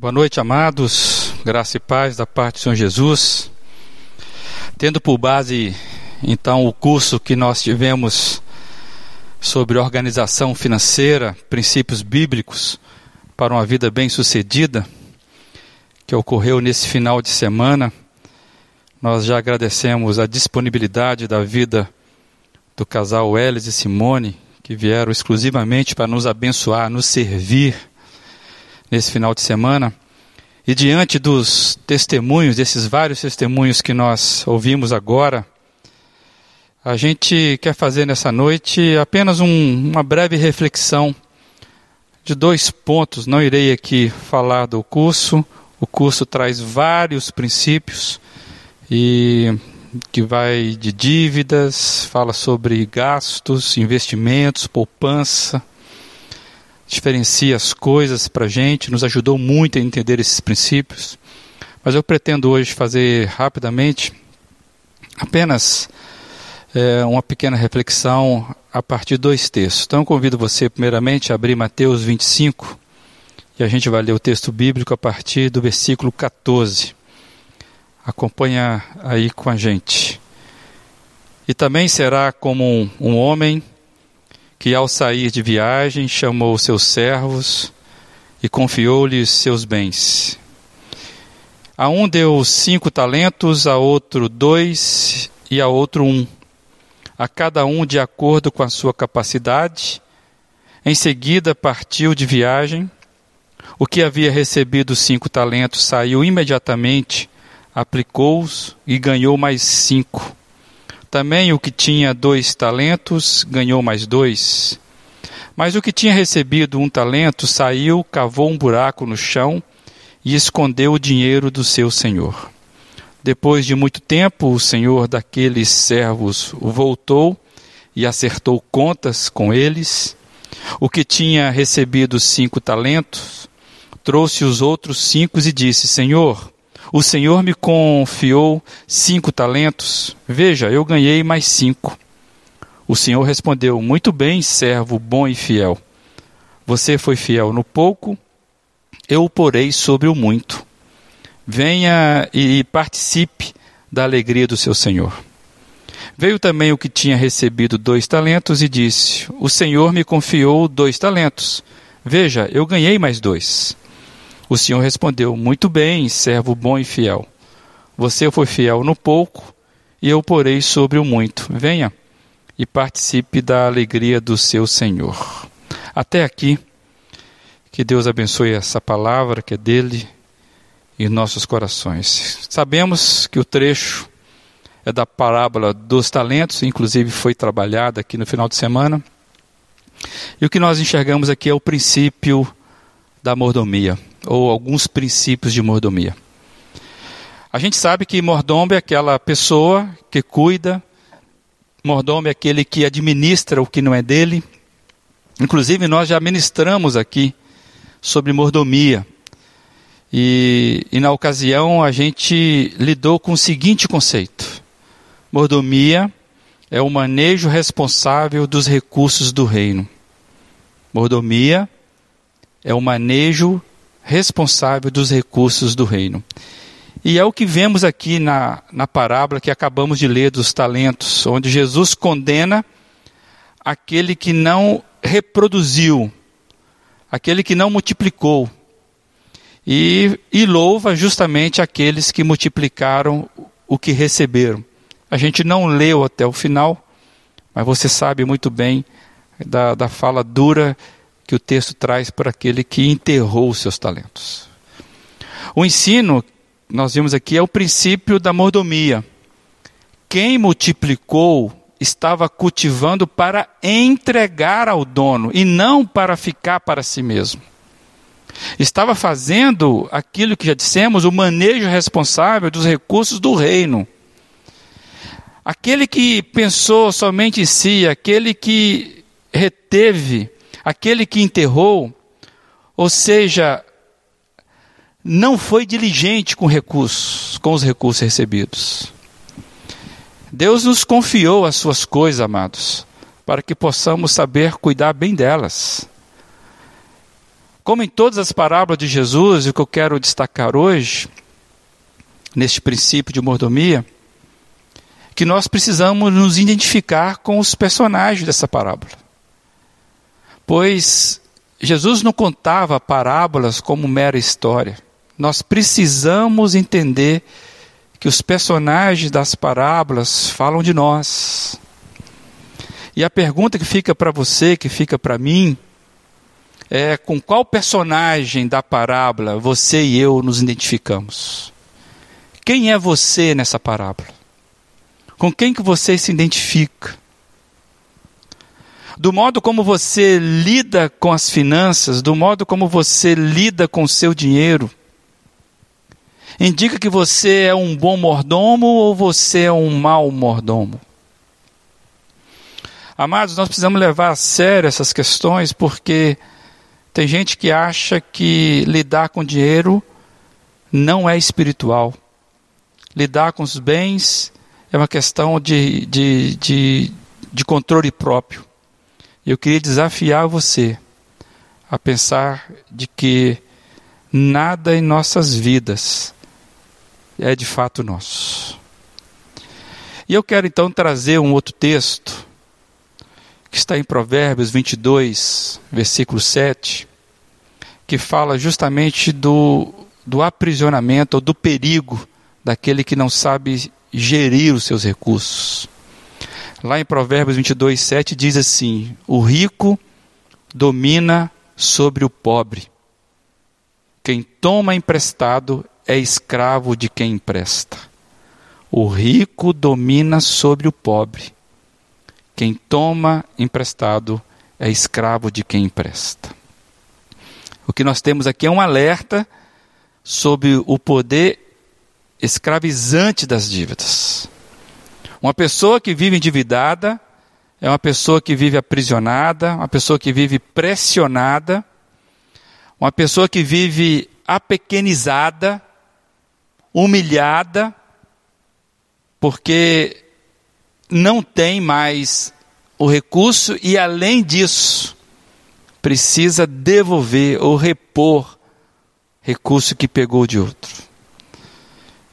Boa noite, amados. Graça e paz da parte do Senhor Jesus. Tendo por base, então, o curso que nós tivemos sobre organização financeira, princípios bíblicos para uma vida bem-sucedida, que ocorreu nesse final de semana, nós já agradecemos a disponibilidade da vida do casal Elis e Simone, que vieram exclusivamente para nos abençoar, nos servir nesse final de semana. E diante dos testemunhos, desses vários testemunhos que nós ouvimos agora, a gente quer fazer nessa noite apenas um, uma breve reflexão de dois pontos. Não irei aqui falar do curso, o curso traz vários princípios e que vai de dívidas, fala sobre gastos, investimentos, poupança, diferencia as coisas para a gente, nos ajudou muito a entender esses princípios. Mas eu pretendo hoje fazer rapidamente apenas é, uma pequena reflexão a partir de dois textos. Então eu convido você, primeiramente, a abrir Mateus 25 e a gente vai ler o texto bíblico a partir do versículo 14. Acompanha aí com a gente. E também será como um, um homem que ao sair de viagem chamou seus servos e confiou-lhes seus bens. A um deu cinco talentos, a outro dois e a outro um, a cada um de acordo com a sua capacidade. Em seguida partiu de viagem. O que havia recebido cinco talentos saiu imediatamente, aplicou-os e ganhou mais cinco. Também o que tinha dois talentos ganhou mais dois. Mas o que tinha recebido um talento saiu, cavou um buraco no chão e escondeu o dinheiro do seu senhor. Depois de muito tempo, o senhor daqueles servos voltou e acertou contas com eles. O que tinha recebido cinco talentos trouxe os outros cinco e disse: Senhor, o Senhor me confiou cinco talentos. Veja, eu ganhei mais cinco. O Senhor respondeu: Muito bem, servo bom e fiel. Você foi fiel no pouco, eu o porei sobre o muito. Venha e participe da alegria do seu Senhor. Veio também o que tinha recebido dois talentos e disse: O Senhor me confiou dois talentos. Veja, eu ganhei mais dois. O Senhor respondeu: Muito bem, servo bom e fiel. Você foi fiel no pouco, e eu porei sobre o muito. Venha e participe da alegria do seu Senhor. Até aqui, que Deus abençoe essa palavra que é dele em nossos corações. Sabemos que o trecho é da parábola dos talentos, inclusive foi trabalhada aqui no final de semana. E o que nós enxergamos aqui é o princípio da mordomia ou alguns princípios de mordomia. A gente sabe que mordomo é aquela pessoa que cuida, mordomo é aquele que administra o que não é dele. Inclusive, nós já ministramos aqui sobre mordomia. E, e na ocasião a gente lidou com o seguinte conceito: mordomia é o manejo responsável dos recursos do reino. Mordomia é o manejo responsável dos recursos do reino. E é o que vemos aqui na, na parábola que acabamos de ler dos talentos, onde Jesus condena aquele que não reproduziu, aquele que não multiplicou, e, e louva justamente aqueles que multiplicaram o que receberam. A gente não leu até o final, mas você sabe muito bem da, da fala dura que o texto traz para aquele que enterrou os seus talentos. O ensino, nós vimos aqui, é o princípio da mordomia. Quem multiplicou estava cultivando para entregar ao dono e não para ficar para si mesmo. Estava fazendo aquilo que já dissemos, o manejo responsável dos recursos do reino. Aquele que pensou somente em si, aquele que reteve aquele que enterrou, ou seja, não foi diligente com recursos, com os recursos recebidos. Deus nos confiou as suas coisas, amados, para que possamos saber cuidar bem delas. Como em todas as parábolas de Jesus, o que eu quero destacar hoje, neste princípio de mordomia, que nós precisamos nos identificar com os personagens dessa parábola. Pois Jesus não contava parábolas como mera história. Nós precisamos entender que os personagens das parábolas falam de nós. E a pergunta que fica para você, que fica para mim, é com qual personagem da parábola você e eu nos identificamos? Quem é você nessa parábola? Com quem que você se identifica? Do modo como você lida com as finanças, do modo como você lida com o seu dinheiro, indica que você é um bom mordomo ou você é um mau mordomo. Amados, nós precisamos levar a sério essas questões porque tem gente que acha que lidar com dinheiro não é espiritual. Lidar com os bens é uma questão de, de, de, de controle próprio. Eu queria desafiar você a pensar de que nada em nossas vidas é de fato nosso. E eu quero então trazer um outro texto, que está em Provérbios 22, versículo 7, que fala justamente do, do aprisionamento ou do perigo daquele que não sabe gerir os seus recursos. Lá em Provérbios 22, 7 diz assim: O rico domina sobre o pobre. Quem toma emprestado é escravo de quem empresta. O rico domina sobre o pobre. Quem toma emprestado é escravo de quem empresta. O que nós temos aqui é um alerta sobre o poder escravizante das dívidas. Uma pessoa que vive endividada é uma pessoa que vive aprisionada, uma pessoa que vive pressionada, uma pessoa que vive apequenizada, humilhada, porque não tem mais o recurso e, além disso, precisa devolver ou repor recurso que pegou de outro.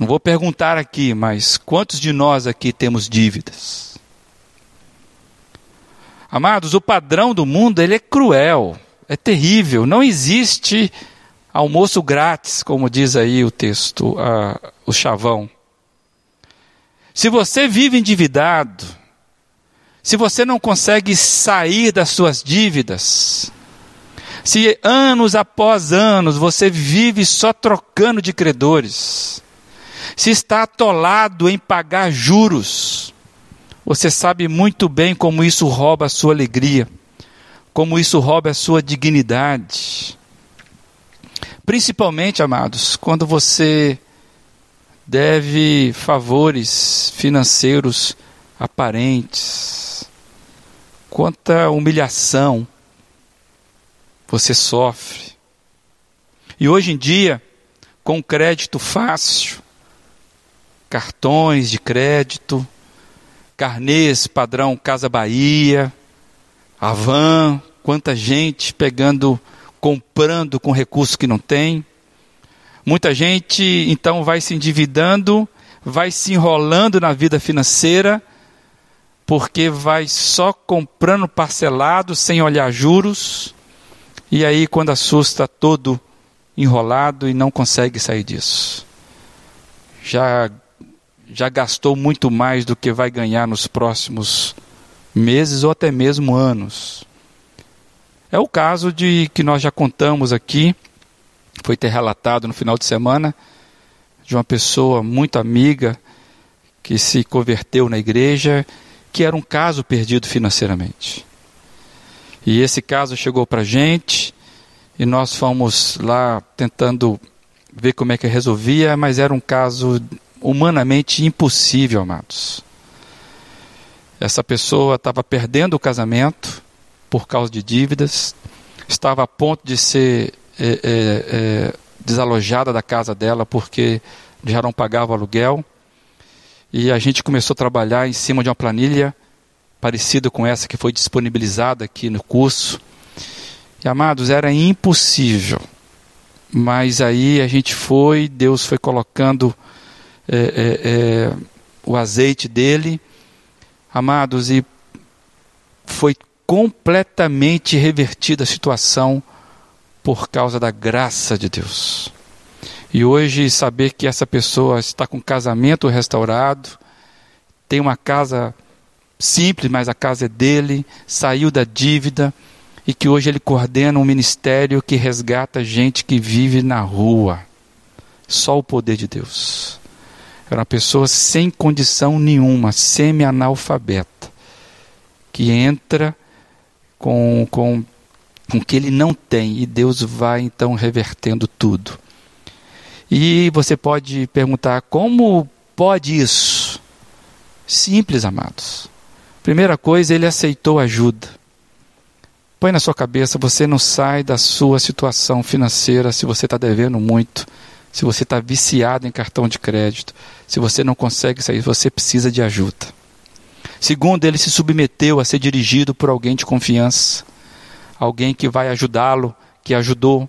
Não vou perguntar aqui, mas quantos de nós aqui temos dívidas? Amados, o padrão do mundo ele é cruel, é terrível. Não existe almoço grátis, como diz aí o texto, uh, o chavão. Se você vive endividado, se você não consegue sair das suas dívidas, se anos após anos você vive só trocando de credores, se está atolado em pagar juros, você sabe muito bem como isso rouba a sua alegria, como isso rouba a sua dignidade. Principalmente, amados, quando você deve favores financeiros aparentes. Quanta humilhação você sofre. E hoje em dia, com crédito fácil, cartões de crédito, carnês padrão Casa Bahia, Avan, quanta gente pegando comprando com recursos que não tem. Muita gente então vai se endividando, vai se enrolando na vida financeira, porque vai só comprando parcelado, sem olhar juros, e aí quando assusta todo enrolado e não consegue sair disso. Já já gastou muito mais do que vai ganhar nos próximos meses ou até mesmo anos. É o caso de que nós já contamos aqui, foi ter relatado no final de semana, de uma pessoa muito amiga que se converteu na igreja, que era um caso perdido financeiramente. E esse caso chegou para a gente e nós fomos lá tentando ver como é que resolvia, mas era um caso humanamente impossível, amados. Essa pessoa estava perdendo o casamento, por causa de dívidas, estava a ponto de ser é, é, é, desalojada da casa dela porque já não pagava o aluguel. E a gente começou a trabalhar em cima de uma planilha parecida com essa que foi disponibilizada aqui no curso. E amados, era impossível. Mas aí a gente foi, Deus foi colocando é, é, é, o azeite dele, amados, e foi completamente revertida a situação por causa da graça de Deus. E hoje saber que essa pessoa está com casamento restaurado, tem uma casa simples, mas a casa é dele, saiu da dívida e que hoje ele coordena um ministério que resgata gente que vive na rua. Só o poder de Deus. Era uma pessoa sem condição nenhuma, semi-analfabeta, que entra com, com, com o que ele não tem e Deus vai então revertendo tudo. E você pode perguntar: como pode isso? Simples, amados. Primeira coisa, ele aceitou ajuda. Põe na sua cabeça: você não sai da sua situação financeira se você está devendo muito, se você está viciado em cartão de crédito, se você não consegue sair, você precisa de ajuda. Segundo, ele se submeteu a ser dirigido por alguém de confiança, alguém que vai ajudá-lo, que ajudou.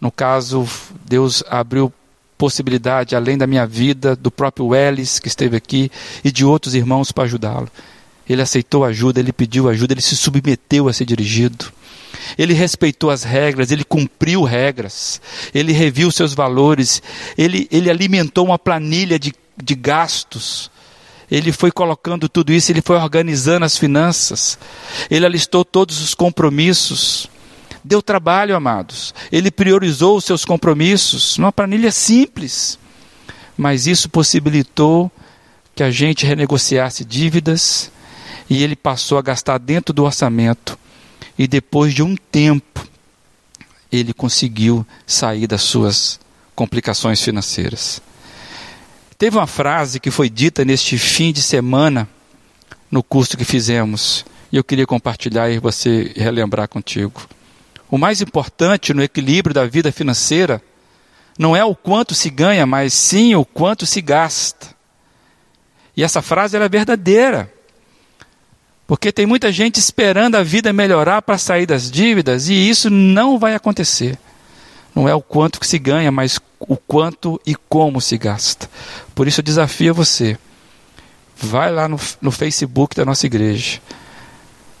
No caso, Deus abriu possibilidade, além da minha vida, do próprio Ellis, que esteve aqui, e de outros irmãos para ajudá-lo. Ele aceitou ajuda, ele pediu ajuda, ele se submeteu a ser dirigido. Ele respeitou as regras, ele cumpriu regras, ele reviu seus valores, ele, ele alimentou uma planilha de, de gastos. Ele foi colocando tudo isso, ele foi organizando as finanças, ele alistou todos os compromissos. Deu trabalho, amados. Ele priorizou os seus compromissos numa planilha simples. Mas isso possibilitou que a gente renegociasse dívidas e ele passou a gastar dentro do orçamento. E depois de um tempo, ele conseguiu sair das suas complicações financeiras. Teve uma frase que foi dita neste fim de semana no curso que fizemos, e eu queria compartilhar e você relembrar contigo. O mais importante no equilíbrio da vida financeira não é o quanto se ganha, mas sim o quanto se gasta. E essa frase era verdadeira. Porque tem muita gente esperando a vida melhorar para sair das dívidas e isso não vai acontecer. Não é o quanto que se ganha, mas o quanto e como se gasta. Por isso eu desafio você. Vai lá no, no Facebook da nossa igreja.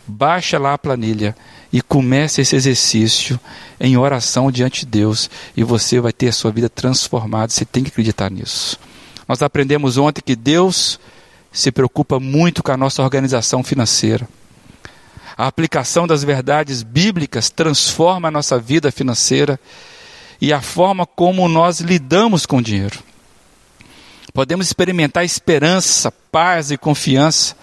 Baixa lá a planilha e comece esse exercício em oração diante de Deus e você vai ter a sua vida transformada. Você tem que acreditar nisso. Nós aprendemos ontem que Deus se preocupa muito com a nossa organização financeira. A aplicação das verdades bíblicas transforma a nossa vida financeira e a forma como nós lidamos com o dinheiro. Podemos experimentar esperança, paz e confiança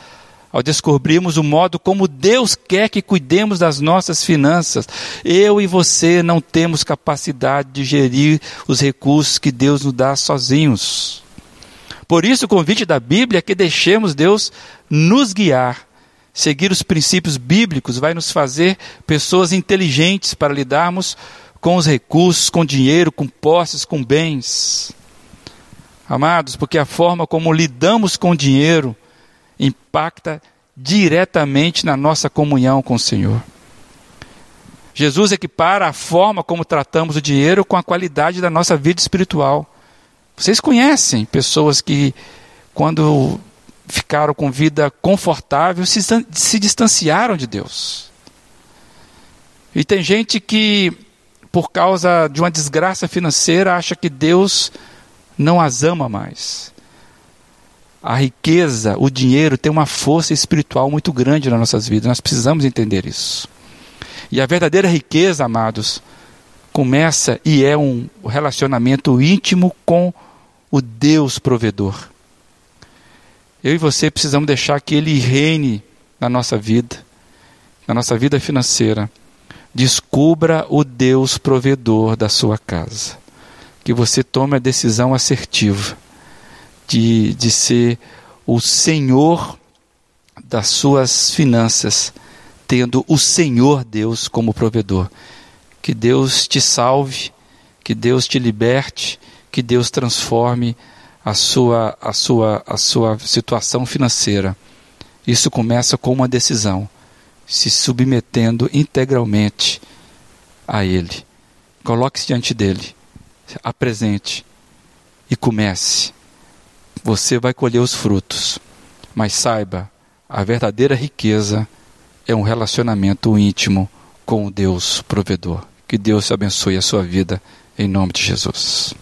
ao descobrirmos o modo como Deus quer que cuidemos das nossas finanças. Eu e você não temos capacidade de gerir os recursos que Deus nos dá sozinhos. Por isso, o convite da Bíblia é que deixemos Deus nos guiar. Seguir os princípios bíblicos vai nos fazer pessoas inteligentes para lidarmos com os recursos, com dinheiro, com posses, com bens. Amados, porque a forma como lidamos com o dinheiro impacta diretamente na nossa comunhão com o Senhor. Jesus equipara a forma como tratamos o dinheiro com a qualidade da nossa vida espiritual. Vocês conhecem pessoas que, quando ficaram com vida confortável, se, se distanciaram de Deus. E tem gente que, por causa de uma desgraça financeira, acha que Deus não as ama mais a riqueza, o dinheiro tem uma força espiritual muito grande nas nossas vidas. Nós precisamos entender isso. E a verdadeira riqueza, amados, começa e é um relacionamento íntimo com o Deus provedor. Eu e você precisamos deixar que Ele reine na nossa vida, na nossa vida financeira. Descubra o Deus provedor da sua casa. Que você tome a decisão assertiva de, de ser o Senhor das suas finanças, tendo o Senhor Deus como provedor. Que Deus te salve, que Deus te liberte, que Deus transforme a sua, a sua, a sua situação financeira. Isso começa com uma decisão, se submetendo integralmente a Ele. Coloque-se diante dele, apresente e comece. Você vai colher os frutos, mas saiba, a verdadeira riqueza é um relacionamento íntimo com o Deus provedor. Que Deus abençoe a sua vida, em nome de Jesus.